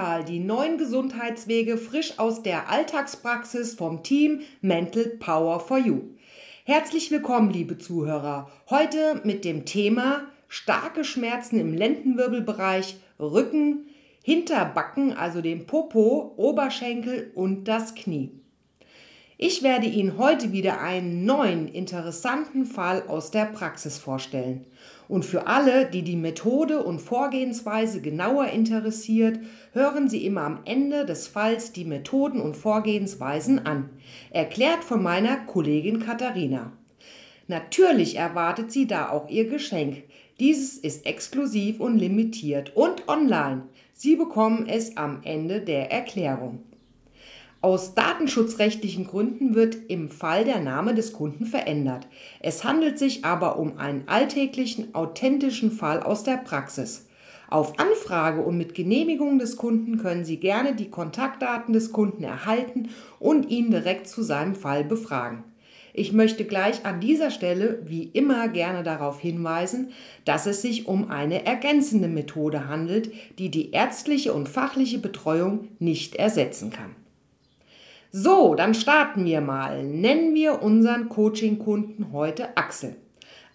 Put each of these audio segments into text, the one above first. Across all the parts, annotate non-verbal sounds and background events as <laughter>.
Mental, die neuen Gesundheitswege frisch aus der Alltagspraxis vom Team Mental Power for You. Herzlich willkommen, liebe Zuhörer. Heute mit dem Thema starke Schmerzen im Lendenwirbelbereich, Rücken, Hinterbacken, also dem Popo, Oberschenkel und das Knie. Ich werde Ihnen heute wieder einen neuen interessanten Fall aus der Praxis vorstellen. Und für alle, die die Methode und Vorgehensweise genauer interessiert, hören Sie immer am Ende des Falls die Methoden und Vorgehensweisen an, erklärt von meiner Kollegin Katharina. Natürlich erwartet sie da auch ihr Geschenk. Dieses ist exklusiv und limitiert und online. Sie bekommen es am Ende der Erklärung. Aus datenschutzrechtlichen Gründen wird im Fall der Name des Kunden verändert. Es handelt sich aber um einen alltäglichen, authentischen Fall aus der Praxis. Auf Anfrage und mit Genehmigung des Kunden können Sie gerne die Kontaktdaten des Kunden erhalten und ihn direkt zu seinem Fall befragen. Ich möchte gleich an dieser Stelle wie immer gerne darauf hinweisen, dass es sich um eine ergänzende Methode handelt, die die ärztliche und fachliche Betreuung nicht ersetzen kann. So, dann starten wir mal. Nennen wir unseren Coaching-Kunden heute Axel.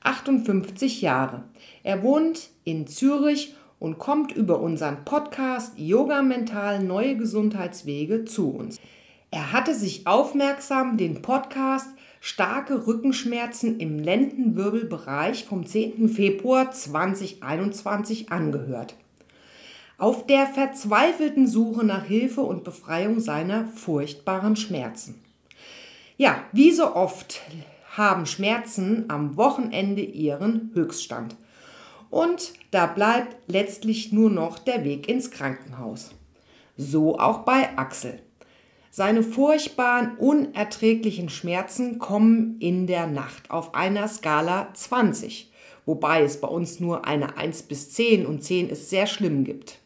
58 Jahre. Er wohnt in Zürich und kommt über unseren Podcast Yoga Mental Neue Gesundheitswege zu uns. Er hatte sich aufmerksam den Podcast Starke Rückenschmerzen im Lendenwirbelbereich vom 10. Februar 2021 angehört auf der verzweifelten Suche nach Hilfe und Befreiung seiner furchtbaren Schmerzen. Ja, wie so oft haben Schmerzen am Wochenende ihren Höchststand. Und da bleibt letztlich nur noch der Weg ins Krankenhaus. So auch bei Axel. Seine furchtbaren, unerträglichen Schmerzen kommen in der Nacht auf einer Skala 20, wobei es bei uns nur eine 1 bis 10 und 10 ist sehr schlimm gibt.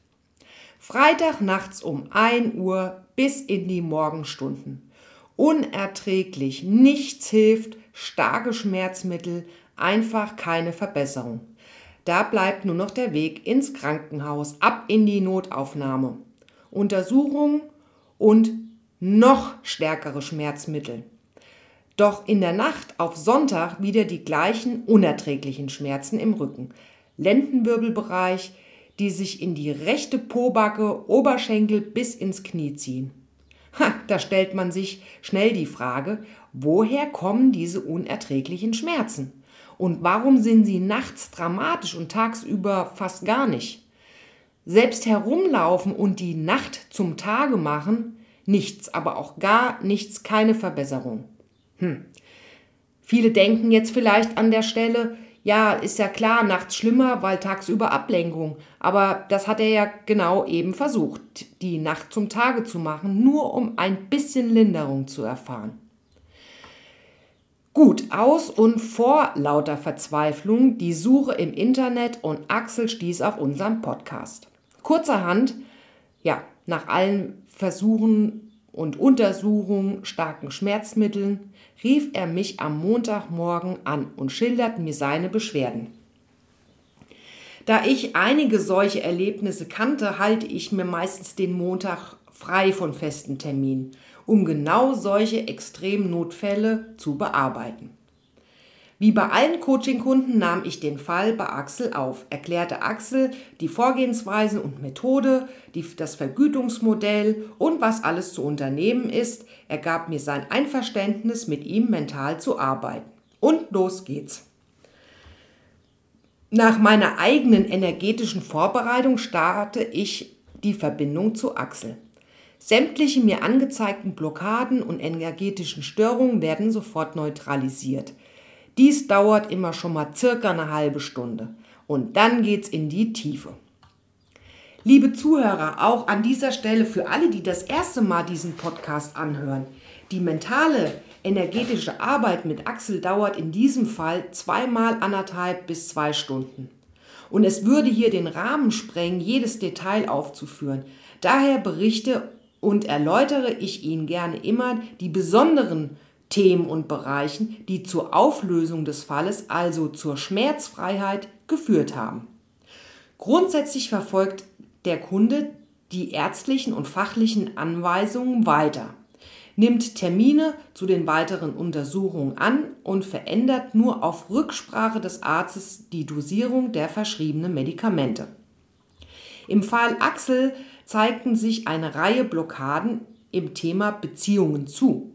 Freitag nachts um 1 Uhr bis in die Morgenstunden. Unerträglich, nichts hilft, starke Schmerzmittel, einfach keine Verbesserung. Da bleibt nur noch der Weg ins Krankenhaus, ab in die Notaufnahme. Untersuchung und noch stärkere Schmerzmittel. Doch in der Nacht auf Sonntag wieder die gleichen unerträglichen Schmerzen im Rücken. Lendenwirbelbereich, die sich in die rechte Pobacke, Oberschenkel bis ins Knie ziehen. Ha, da stellt man sich schnell die Frage, woher kommen diese unerträglichen Schmerzen? Und warum sind sie nachts dramatisch und tagsüber fast gar nicht? Selbst herumlaufen und die Nacht zum Tage machen, nichts, aber auch gar nichts, keine Verbesserung. Hm. Viele denken jetzt vielleicht an der Stelle, ja, ist ja klar, nachts schlimmer, weil tagsüber Ablenkung. Aber das hat er ja genau eben versucht, die Nacht zum Tage zu machen, nur um ein bisschen Linderung zu erfahren. Gut, aus und vor lauter Verzweiflung die Suche im Internet und Axel stieß auf unseren Podcast. Kurzerhand, ja, nach allen Versuchen und Untersuchung starken Schmerzmitteln rief er mich am Montagmorgen an und schildert mir seine Beschwerden. Da ich einige solche Erlebnisse kannte, halte ich mir meistens den Montag frei von festen Terminen, um genau solche Extremnotfälle zu bearbeiten. Wie bei allen Coaching-Kunden nahm ich den Fall bei Axel auf, erklärte Axel die Vorgehensweise und Methode, die, das Vergütungsmodell und was alles zu unternehmen ist. Er gab mir sein Einverständnis, mit ihm mental zu arbeiten. Und los geht's. Nach meiner eigenen energetischen Vorbereitung starte ich die Verbindung zu Axel. Sämtliche mir angezeigten Blockaden und energetischen Störungen werden sofort neutralisiert. Dies dauert immer schon mal circa eine halbe Stunde. Und dann geht's in die Tiefe. Liebe Zuhörer, auch an dieser Stelle für alle, die das erste Mal diesen Podcast anhören, die mentale energetische Arbeit mit Axel dauert in diesem Fall zweimal anderthalb bis zwei Stunden. Und es würde hier den Rahmen sprengen, jedes Detail aufzuführen. Daher berichte und erläutere ich Ihnen gerne immer die besonderen Themen und Bereichen, die zur Auflösung des Falles, also zur Schmerzfreiheit, geführt haben. Grundsätzlich verfolgt der Kunde die ärztlichen und fachlichen Anweisungen weiter, nimmt Termine zu den weiteren Untersuchungen an und verändert nur auf Rücksprache des Arztes die Dosierung der verschriebenen Medikamente. Im Fall Axel zeigten sich eine Reihe Blockaden im Thema Beziehungen zu.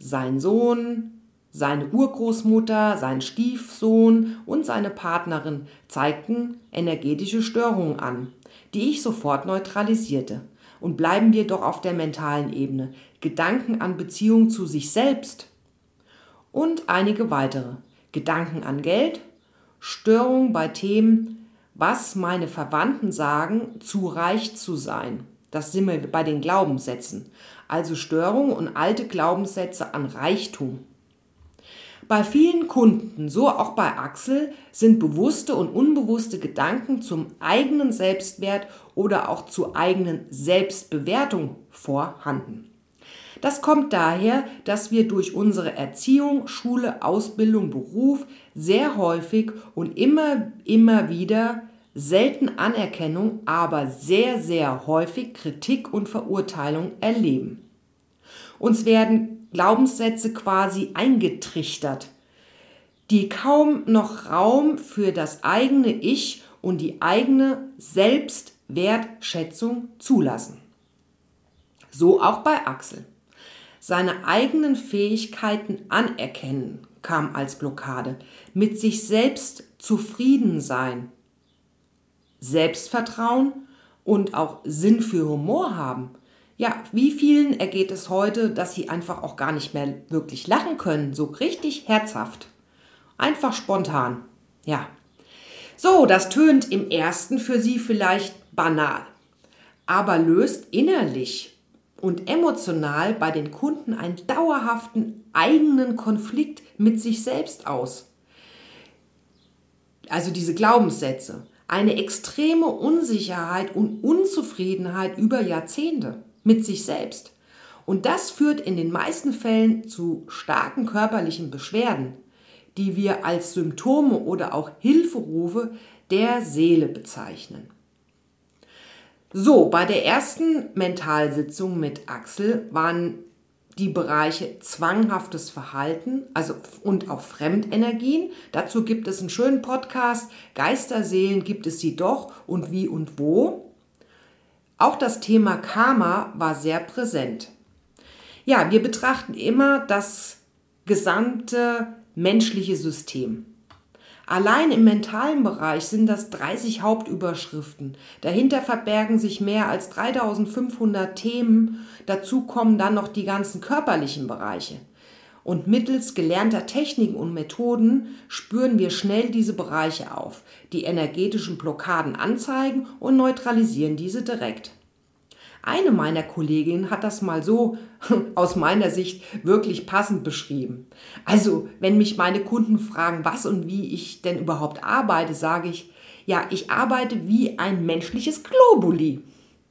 Sein Sohn, seine Urgroßmutter, sein Stiefsohn und seine Partnerin zeigten energetische Störungen an, die ich sofort neutralisierte. Und bleiben wir doch auf der mentalen Ebene. Gedanken an Beziehung zu sich selbst und einige weitere. Gedanken an Geld, Störungen bei Themen, was meine Verwandten sagen, zu reich zu sein. Das sind wir bei den Glaubenssätzen. Also Störungen und alte Glaubenssätze an Reichtum. Bei vielen Kunden, so auch bei Axel, sind bewusste und unbewusste Gedanken zum eigenen Selbstwert oder auch zur eigenen Selbstbewertung vorhanden. Das kommt daher, dass wir durch unsere Erziehung, Schule, Ausbildung, Beruf sehr häufig und immer, immer wieder selten Anerkennung, aber sehr, sehr häufig Kritik und Verurteilung erleben. Uns werden Glaubenssätze quasi eingetrichtert, die kaum noch Raum für das eigene Ich und die eigene Selbstwertschätzung zulassen. So auch bei Axel. Seine eigenen Fähigkeiten anerkennen kam als Blockade. Mit sich selbst zufrieden sein, Selbstvertrauen und auch Sinn für Humor haben ja, wie vielen ergeht es heute, dass sie einfach auch gar nicht mehr wirklich lachen können, so richtig herzhaft. Einfach spontan. Ja. So, das tönt im ersten für sie vielleicht banal, aber löst innerlich und emotional bei den Kunden einen dauerhaften eigenen Konflikt mit sich selbst aus. Also diese Glaubenssätze, eine extreme Unsicherheit und Unzufriedenheit über Jahrzehnte mit sich selbst. Und das führt in den meisten Fällen zu starken körperlichen Beschwerden, die wir als Symptome oder auch Hilferufe der Seele bezeichnen. So, bei der ersten Mentalsitzung mit Axel waren die Bereiche zwanghaftes Verhalten, also und auch Fremdenergien. Dazu gibt es einen schönen Podcast. Geisterseelen gibt es sie doch und wie und wo. Auch das Thema Karma war sehr präsent. Ja, wir betrachten immer das gesamte menschliche System. Allein im mentalen Bereich sind das 30 Hauptüberschriften. Dahinter verbergen sich mehr als 3500 Themen. Dazu kommen dann noch die ganzen körperlichen Bereiche. Und mittels gelernter Techniken und Methoden spüren wir schnell diese Bereiche auf, die energetischen Blockaden anzeigen und neutralisieren diese direkt. Eine meiner Kolleginnen hat das mal so <laughs> aus meiner Sicht wirklich passend beschrieben. Also, wenn mich meine Kunden fragen, was und wie ich denn überhaupt arbeite, sage ich, ja, ich arbeite wie ein menschliches Globuli.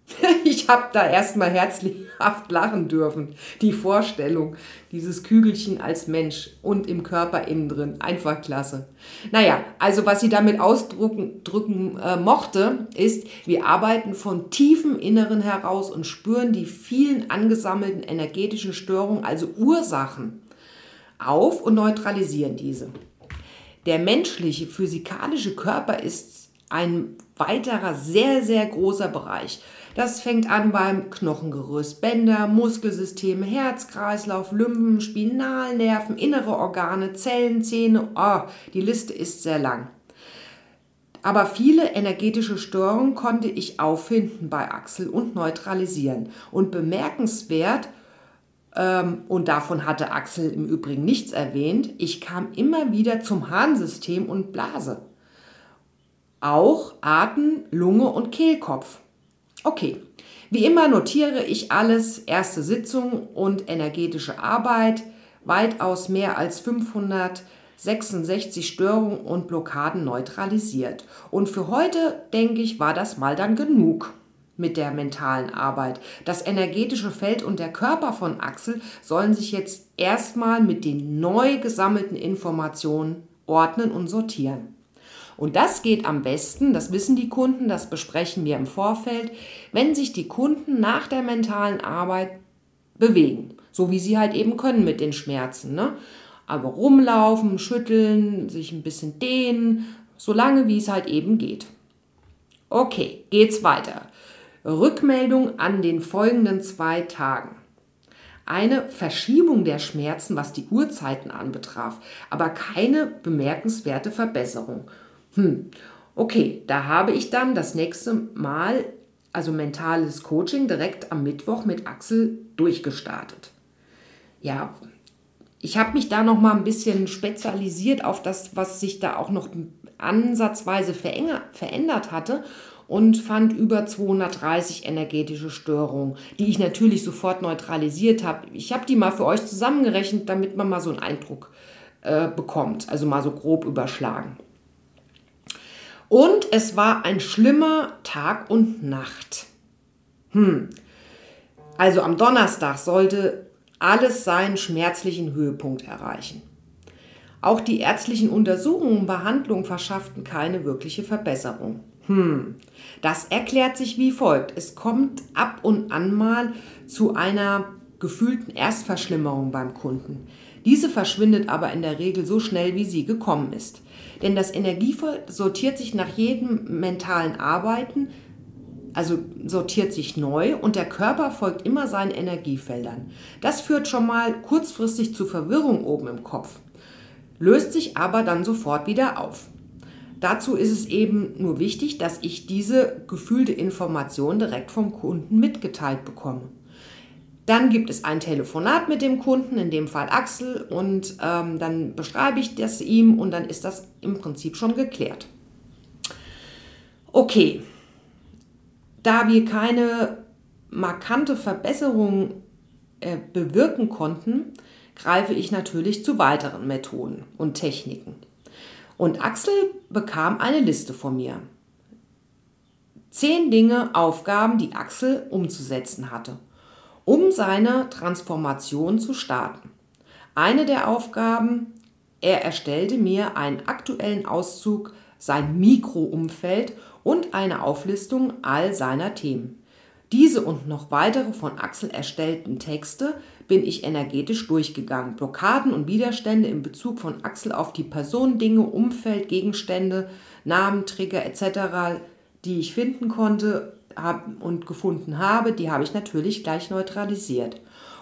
<laughs> Ich habe da erstmal herzlichhaft lachen dürfen. Die Vorstellung, dieses Kügelchen als Mensch und im Körper innen drin, einfach klasse. Naja, also was sie damit ausdrücken drücken, äh, mochte, ist, wir arbeiten von tiefem Inneren heraus und spüren die vielen angesammelten energetischen Störungen, also Ursachen, auf und neutralisieren diese. Der menschliche, physikalische Körper ist ein weiterer sehr, sehr großer Bereich. Das fängt an beim Knochengerüst, Bänder, Muskelsystem, Herz, Kreislauf, Lymphen, Spinalnerven, innere Organe, Zellen, Zähne. Oh, die Liste ist sehr lang. Aber viele energetische Störungen konnte ich auffinden bei Axel und neutralisieren. Und bemerkenswert, ähm, und davon hatte Axel im Übrigen nichts erwähnt, ich kam immer wieder zum Harnsystem und Blase. Auch Atem, Lunge und Kehlkopf. Okay, wie immer notiere ich alles, erste Sitzung und energetische Arbeit, weitaus mehr als 566 Störungen und Blockaden neutralisiert. Und für heute, denke ich, war das mal dann genug mit der mentalen Arbeit. Das energetische Feld und der Körper von Axel sollen sich jetzt erstmal mit den neu gesammelten Informationen ordnen und sortieren. Und das geht am besten, das wissen die Kunden, das besprechen wir im Vorfeld, wenn sich die Kunden nach der mentalen Arbeit bewegen. So wie sie halt eben können mit den Schmerzen. Ne? Aber rumlaufen, schütteln, sich ein bisschen dehnen, solange wie es halt eben geht. Okay, geht's weiter. Rückmeldung an den folgenden zwei Tagen. Eine Verschiebung der Schmerzen, was die Uhrzeiten anbetraf, aber keine bemerkenswerte Verbesserung. Hm, okay, da habe ich dann das nächste Mal, also mentales Coaching, direkt am Mittwoch mit Axel durchgestartet. Ja, ich habe mich da noch mal ein bisschen spezialisiert auf das, was sich da auch noch ansatzweise verändert hatte und fand über 230 energetische Störungen, die ich natürlich sofort neutralisiert habe. Ich habe die mal für euch zusammengerechnet, damit man mal so einen Eindruck äh, bekommt, also mal so grob überschlagen. Und es war ein schlimmer Tag und Nacht. Hm. Also am Donnerstag sollte alles seinen schmerzlichen Höhepunkt erreichen. Auch die ärztlichen Untersuchungen und Behandlungen verschafften keine wirkliche Verbesserung. Hm, das erklärt sich wie folgt. Es kommt ab und an mal zu einer gefühlten Erstverschlimmerung beim Kunden. Diese verschwindet aber in der Regel so schnell, wie sie gekommen ist. Denn das Energiefeld sortiert sich nach jedem mentalen Arbeiten, also sortiert sich neu und der Körper folgt immer seinen Energiefeldern. Das führt schon mal kurzfristig zu Verwirrung oben im Kopf, löst sich aber dann sofort wieder auf. Dazu ist es eben nur wichtig, dass ich diese gefühlte Information direkt vom Kunden mitgeteilt bekomme. Dann gibt es ein Telefonat mit dem Kunden, in dem Fall Axel, und ähm, dann beschreibe ich das ihm und dann ist das im Prinzip schon geklärt. Okay, da wir keine markante Verbesserung äh, bewirken konnten, greife ich natürlich zu weiteren Methoden und Techniken. Und Axel bekam eine Liste von mir. Zehn Dinge, Aufgaben, die Axel umzusetzen hatte, um seine Transformation zu starten. Eine der Aufgaben, er erstellte mir einen aktuellen Auszug sein Mikroumfeld und eine Auflistung all seiner Themen. Diese und noch weitere von Axel erstellten Texte bin ich energetisch durchgegangen. Blockaden und Widerstände in Bezug von Axel auf die Person, Dinge, Umfeld, Gegenstände, Namen, Trigger etc., die ich finden konnte und gefunden habe, die habe ich natürlich gleich neutralisiert.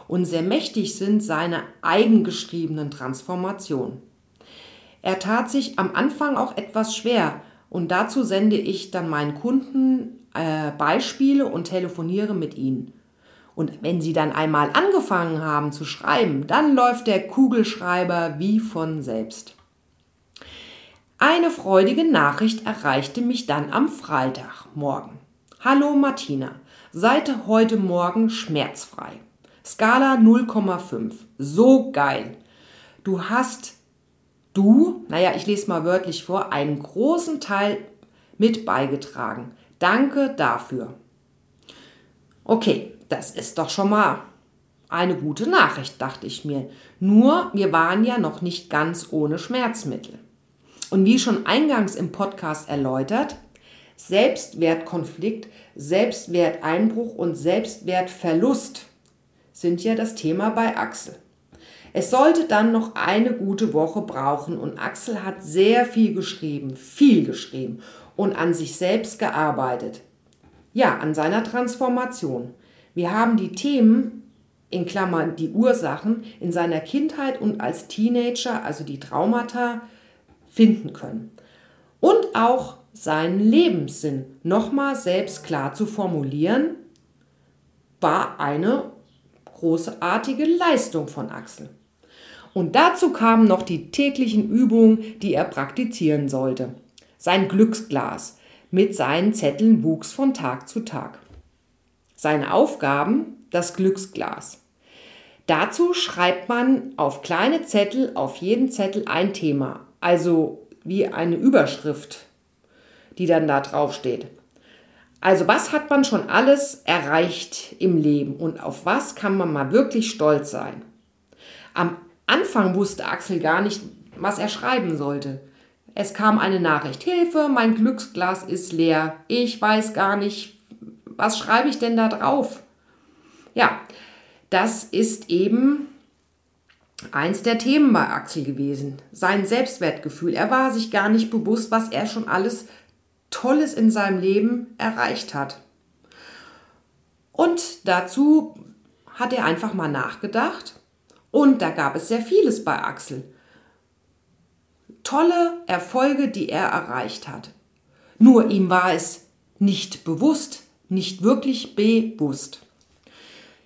Und sehr mächtig sind seine eigengeschriebenen Transformationen. Er tat sich am Anfang auch etwas schwer und dazu sende ich dann meinen Kunden äh, Beispiele und telefoniere mit ihnen. Und wenn Sie dann einmal angefangen haben zu schreiben, dann läuft der Kugelschreiber wie von selbst. Eine freudige Nachricht erreichte mich dann am Freitagmorgen. Hallo Martina, seit heute Morgen schmerzfrei. Skala 0,5. So geil. Du hast, du, naja, ich lese mal wörtlich vor, einen großen Teil mit beigetragen. Danke dafür. Okay, das ist doch schon mal eine gute Nachricht, dachte ich mir. Nur, wir waren ja noch nicht ganz ohne Schmerzmittel. Und wie schon eingangs im Podcast erläutert, Selbstwertkonflikt, Selbstwerteinbruch und Selbstwertverlust sind ja das Thema bei Axel. Es sollte dann noch eine gute Woche brauchen und Axel hat sehr viel geschrieben, viel geschrieben und an sich selbst gearbeitet. Ja, an seiner Transformation. Wir haben die Themen, in Klammern die Ursachen, in seiner Kindheit und als Teenager, also die Traumata, finden können. Und auch seinen Lebenssinn nochmal selbst klar zu formulieren, war eine großartige Leistung von Axel. Und dazu kamen noch die täglichen Übungen, die er praktizieren sollte. Sein Glücksglas mit seinen Zetteln wuchs von Tag zu Tag. Seine Aufgaben das Glücksglas. Dazu schreibt man auf kleine Zettel, auf jeden Zettel ein Thema, also wie eine Überschrift, die dann da drauf steht. Also was hat man schon alles erreicht im Leben und auf was kann man mal wirklich stolz sein? Am Anfang wusste Axel gar nicht, was er schreiben sollte. es kam eine Nachricht. Hilfe, mein Glücksglas ist leer. Ich weiß gar nicht, was schreibe ich denn da drauf? Ja, das ist eben eins der Themen bei Axel gewesen. Sein Selbstwertgefühl. Er war sich gar nicht bewusst, was er schon alles Tolles in seinem Leben erreicht hat. Und dazu hat er einfach mal nachgedacht. Und da gab es sehr vieles bei Axel. Tolle Erfolge, die er erreicht hat. Nur ihm war es nicht bewusst, nicht wirklich bewusst.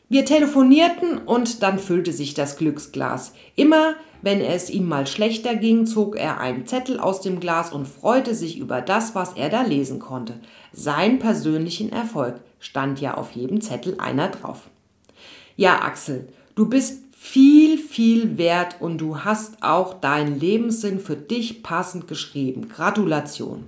Wir telefonierten und dann füllte sich das Glücksglas. Immer wenn es ihm mal schlechter ging, zog er einen Zettel aus dem Glas und freute sich über das, was er da lesen konnte. Sein persönlichen Erfolg stand ja auf jedem Zettel einer drauf. Ja, Axel, du bist viel, viel wert und du hast auch deinen Lebenssinn für dich passend geschrieben. Gratulation.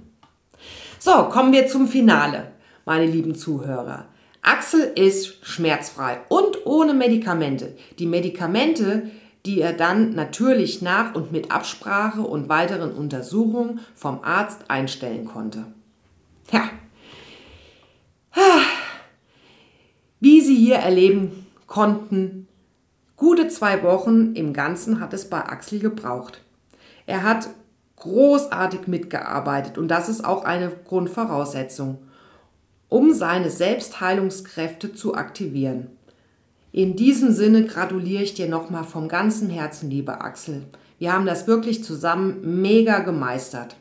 So, kommen wir zum Finale, meine lieben Zuhörer. Axel ist schmerzfrei und ohne Medikamente. Die Medikamente, die er dann natürlich nach und mit Absprache und weiteren Untersuchungen vom Arzt einstellen konnte. Ja. Wie Sie hier erleben konnten, gute zwei Wochen im Ganzen hat es bei Axel gebraucht. Er hat großartig mitgearbeitet und das ist auch eine Grundvoraussetzung um seine Selbstheilungskräfte zu aktivieren. In diesem Sinne gratuliere ich dir nochmal vom ganzen Herzen, liebe Axel. Wir haben das wirklich zusammen mega gemeistert.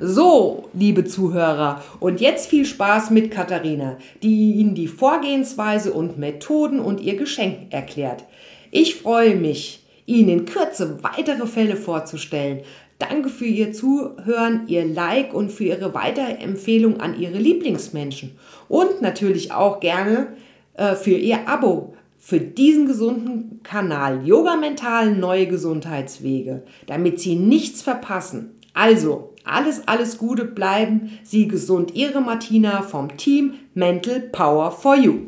So, liebe Zuhörer, und jetzt viel Spaß mit Katharina, die Ihnen die Vorgehensweise und Methoden und ihr Geschenk erklärt. Ich freue mich, Ihnen in Kürze weitere Fälle vorzustellen, Danke für Ihr Zuhören, Ihr Like und für Ihre Weiterempfehlung an Ihre Lieblingsmenschen. Und natürlich auch gerne äh, für Ihr Abo für diesen gesunden Kanal Yoga Mental Neue Gesundheitswege, damit Sie nichts verpassen. Also, alles, alles Gute, bleiben Sie gesund. Ihre Martina vom Team Mental Power for You.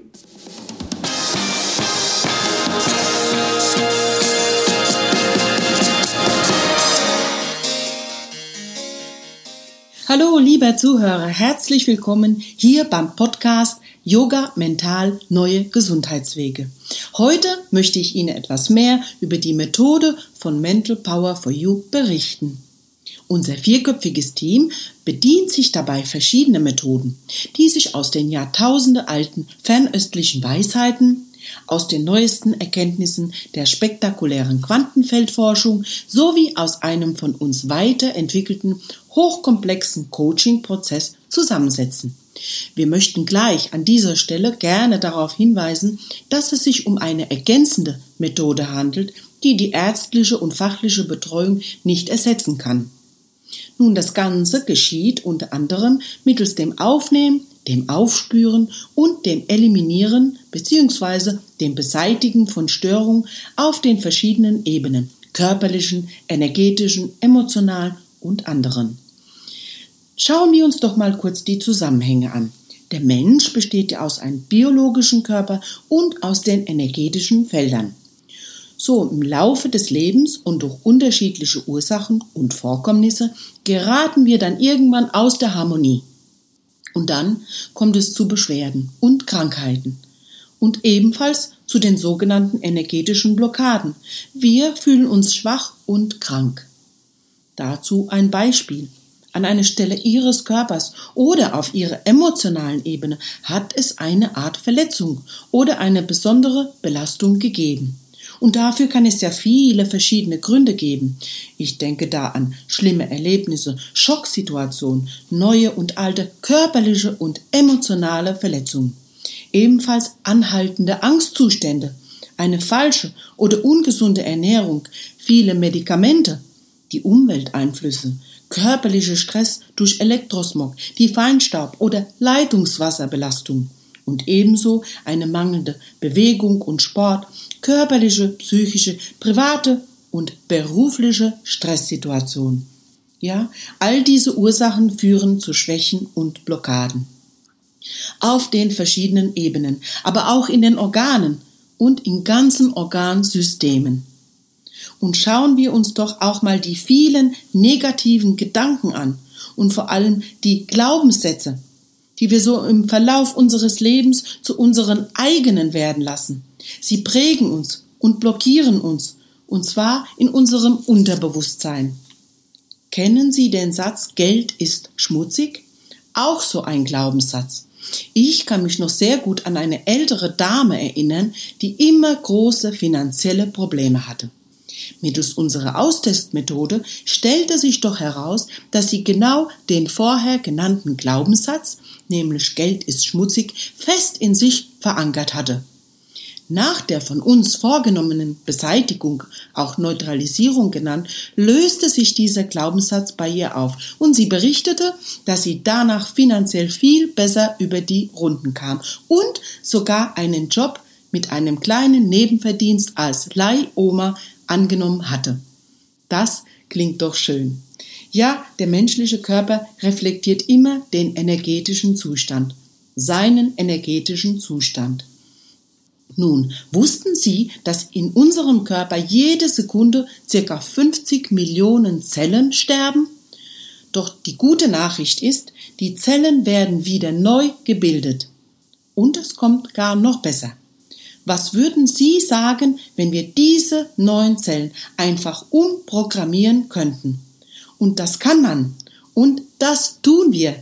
Hallo, lieber Zuhörer, herzlich willkommen hier beim Podcast Yoga Mental Neue Gesundheitswege. Heute möchte ich Ihnen etwas mehr über die Methode von Mental Power for You berichten. Unser vierköpfiges Team bedient sich dabei verschiedener Methoden, die sich aus den Jahrtausende alten fernöstlichen Weisheiten, aus den neuesten Erkenntnissen der spektakulären Quantenfeldforschung sowie aus einem von uns weiterentwickelten hochkomplexen Coaching-Prozess zusammensetzen. Wir möchten gleich an dieser Stelle gerne darauf hinweisen, dass es sich um eine ergänzende Methode handelt, die die ärztliche und fachliche Betreuung nicht ersetzen kann. Nun, das Ganze geschieht unter anderem mittels dem Aufnehmen, dem Aufspüren und dem Eliminieren bzw. dem Beseitigen von Störungen auf den verschiedenen Ebenen körperlichen, energetischen, emotionalen und anderen. Schauen wir uns doch mal kurz die Zusammenhänge an. Der Mensch besteht ja aus einem biologischen Körper und aus den energetischen Feldern. So im Laufe des Lebens und durch unterschiedliche Ursachen und Vorkommnisse geraten wir dann irgendwann aus der Harmonie. Und dann kommt es zu Beschwerden und Krankheiten und ebenfalls zu den sogenannten energetischen Blockaden. Wir fühlen uns schwach und krank. Dazu ein Beispiel. An einer Stelle Ihres Körpers oder auf Ihrer emotionalen Ebene hat es eine Art Verletzung oder eine besondere Belastung gegeben. Und dafür kann es ja viele verschiedene Gründe geben. Ich denke da an schlimme Erlebnisse, Schocksituationen, neue und alte körperliche und emotionale Verletzungen. Ebenfalls anhaltende Angstzustände, eine falsche oder ungesunde Ernährung, viele Medikamente, die Umwelteinflüsse, körperlicher Stress durch Elektrosmog, die Feinstaub oder Leitungswasserbelastung und ebenso eine mangelnde Bewegung und Sport, körperliche, psychische, private und berufliche Stresssituation. Ja, all diese Ursachen führen zu Schwächen und Blockaden. Auf den verschiedenen Ebenen, aber auch in den Organen und in ganzen Organsystemen. Und schauen wir uns doch auch mal die vielen negativen Gedanken an und vor allem die Glaubenssätze, die wir so im Verlauf unseres Lebens zu unseren eigenen werden lassen. Sie prägen uns und blockieren uns, und zwar in unserem Unterbewusstsein. Kennen Sie den Satz Geld ist schmutzig? Auch so ein Glaubenssatz. Ich kann mich noch sehr gut an eine ältere Dame erinnern, die immer große finanzielle Probleme hatte. Mittels unserer Austestmethode stellte sich doch heraus, dass sie genau den vorher genannten Glaubenssatz, nämlich Geld ist schmutzig, fest in sich verankert hatte. Nach der von uns vorgenommenen Beseitigung, auch Neutralisierung genannt, löste sich dieser Glaubenssatz bei ihr auf und sie berichtete, dass sie danach finanziell viel besser über die Runden kam und sogar einen Job mit einem kleinen Nebenverdienst als Leihoma angenommen hatte. Das klingt doch schön. Ja, der menschliche Körper reflektiert immer den energetischen Zustand, seinen energetischen Zustand. Nun, wussten Sie, dass in unserem Körper jede Sekunde circa 50 Millionen Zellen sterben? Doch die gute Nachricht ist, die Zellen werden wieder neu gebildet. Und es kommt gar noch besser. Was würden Sie sagen, wenn wir diese neuen Zellen einfach umprogrammieren könnten? Und das kann man. Und das tun wir.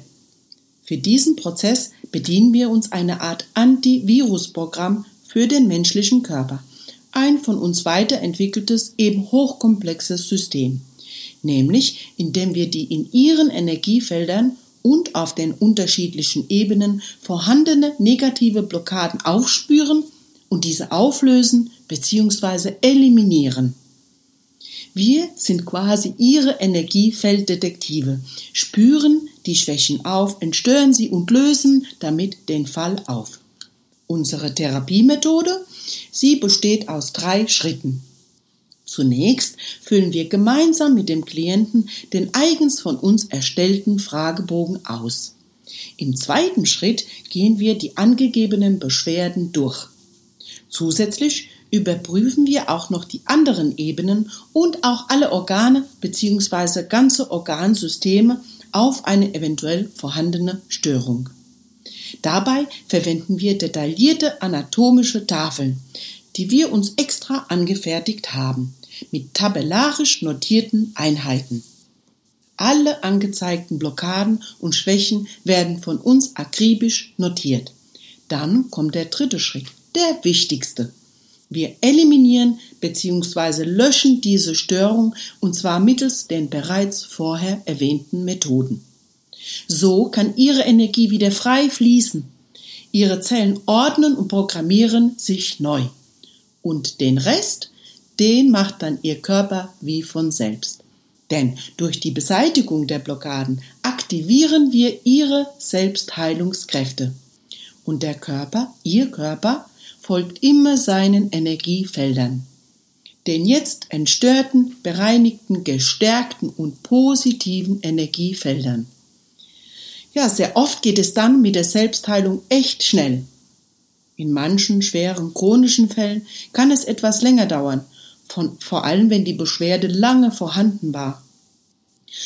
Für diesen Prozess bedienen wir uns einer Art Antivirusprogramm für den menschlichen Körper. Ein von uns weiterentwickeltes, eben hochkomplexes System. Nämlich, indem wir die in ihren Energiefeldern und auf den unterschiedlichen Ebenen vorhandene negative Blockaden aufspüren und diese auflösen bzw. eliminieren. Wir sind quasi ihre Energiefelddetektive, spüren die Schwächen auf, entstören sie und lösen damit den Fall auf. Unsere Therapiemethode, sie besteht aus drei Schritten. Zunächst füllen wir gemeinsam mit dem Klienten den eigens von uns erstellten Fragebogen aus. Im zweiten Schritt gehen wir die angegebenen Beschwerden durch. Zusätzlich überprüfen wir auch noch die anderen Ebenen und auch alle Organe bzw. ganze Organsysteme auf eine eventuell vorhandene Störung. Dabei verwenden wir detaillierte anatomische Tafeln, die wir uns extra angefertigt haben, mit tabellarisch notierten Einheiten. Alle angezeigten Blockaden und Schwächen werden von uns akribisch notiert. Dann kommt der dritte Schritt, der wichtigste. Wir eliminieren bzw. löschen diese Störung und zwar mittels den bereits vorher erwähnten Methoden. So kann ihre Energie wieder frei fließen. Ihre Zellen ordnen und programmieren sich neu. Und den Rest, den macht dann ihr Körper wie von selbst. Denn durch die Beseitigung der Blockaden aktivieren wir ihre Selbstheilungskräfte. Und der Körper, ihr Körper, folgt immer seinen Energiefeldern. Den jetzt entstörten, bereinigten, gestärkten und positiven Energiefeldern. Ja, sehr oft geht es dann mit der Selbstheilung echt schnell. In manchen schweren chronischen Fällen kann es etwas länger dauern, von, vor allem wenn die Beschwerde lange vorhanden war.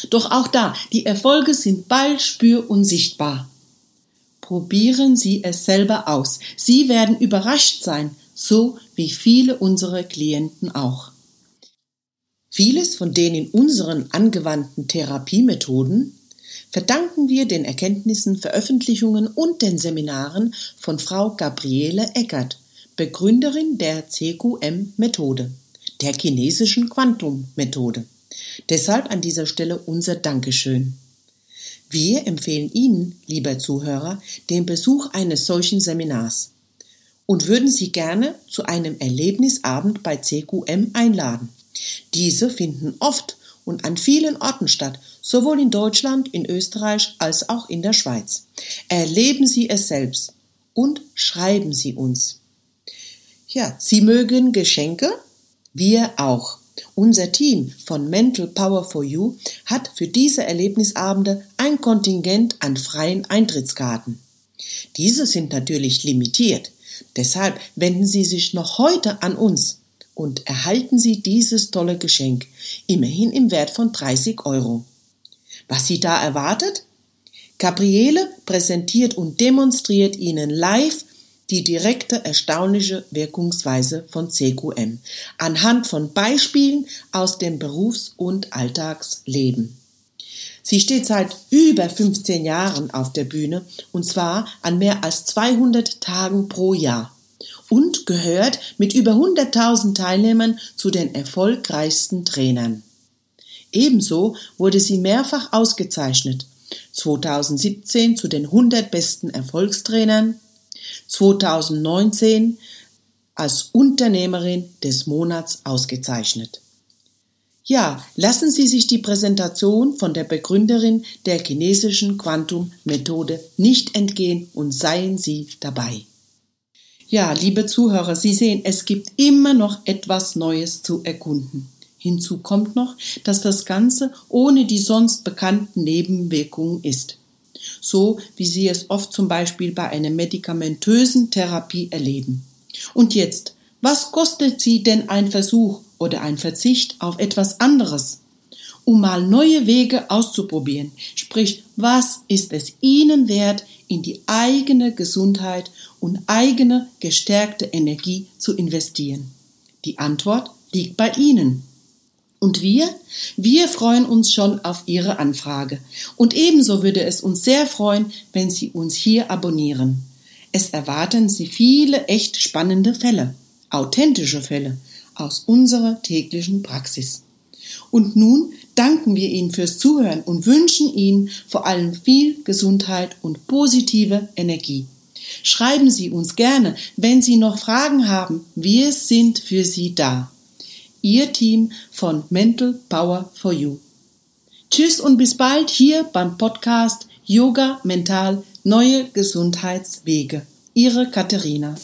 Doch auch da, die Erfolge sind bald spür und sichtbar. Probieren Sie es selber aus. Sie werden überrascht sein, so wie viele unserer Klienten auch. Vieles von den in unseren angewandten Therapiemethoden verdanken wir den Erkenntnissen, Veröffentlichungen und den Seminaren von Frau Gabriele Eckert, Begründerin der CQM-Methode, der chinesischen Quantum-Methode. Deshalb an dieser Stelle unser Dankeschön. Wir empfehlen Ihnen, lieber Zuhörer, den Besuch eines solchen Seminars und würden Sie gerne zu einem Erlebnisabend bei CQM einladen. Diese finden oft und an vielen Orten statt, sowohl in Deutschland, in Österreich als auch in der Schweiz. Erleben Sie es selbst und schreiben Sie uns. Ja, Sie mögen Geschenke? Wir auch. Unser Team von Mental Power for You hat für diese Erlebnisabende ein Kontingent an freien Eintrittskarten. Diese sind natürlich limitiert. Deshalb wenden Sie sich noch heute an uns und erhalten Sie dieses tolle Geschenk, immerhin im Wert von 30 Euro. Was Sie da erwartet? Gabriele präsentiert und demonstriert Ihnen live die direkte erstaunliche Wirkungsweise von CQM anhand von Beispielen aus dem Berufs- und Alltagsleben. Sie steht seit über 15 Jahren auf der Bühne und zwar an mehr als 200 Tagen pro Jahr und gehört mit über 100.000 Teilnehmern zu den erfolgreichsten Trainern. Ebenso wurde sie mehrfach ausgezeichnet. 2017 zu den 100 besten Erfolgstrainern, 2019 als Unternehmerin des Monats ausgezeichnet. Ja, lassen Sie sich die Präsentation von der Begründerin der chinesischen Quantum-Methode nicht entgehen und seien Sie dabei. Ja, liebe Zuhörer, Sie sehen, es gibt immer noch etwas Neues zu erkunden. Hinzu kommt noch, dass das Ganze ohne die sonst bekannten Nebenwirkungen ist. So wie Sie es oft zum Beispiel bei einer medikamentösen Therapie erleben. Und jetzt, was kostet Sie denn ein Versuch oder ein Verzicht auf etwas anderes? Um mal neue Wege auszuprobieren, sprich, was ist es Ihnen wert, in die eigene Gesundheit und eigene gestärkte Energie zu investieren? Die Antwort liegt bei Ihnen. Und wir? Wir freuen uns schon auf Ihre Anfrage. Und ebenso würde es uns sehr freuen, wenn Sie uns hier abonnieren. Es erwarten Sie viele echt spannende Fälle, authentische Fälle aus unserer täglichen Praxis. Und nun danken wir Ihnen fürs Zuhören und wünschen Ihnen vor allem viel Gesundheit und positive Energie. Schreiben Sie uns gerne, wenn Sie noch Fragen haben. Wir sind für Sie da. Ihr Team von Mental Power for You. Tschüss und bis bald hier beim Podcast Yoga Mental Neue Gesundheitswege. Ihre Katharina.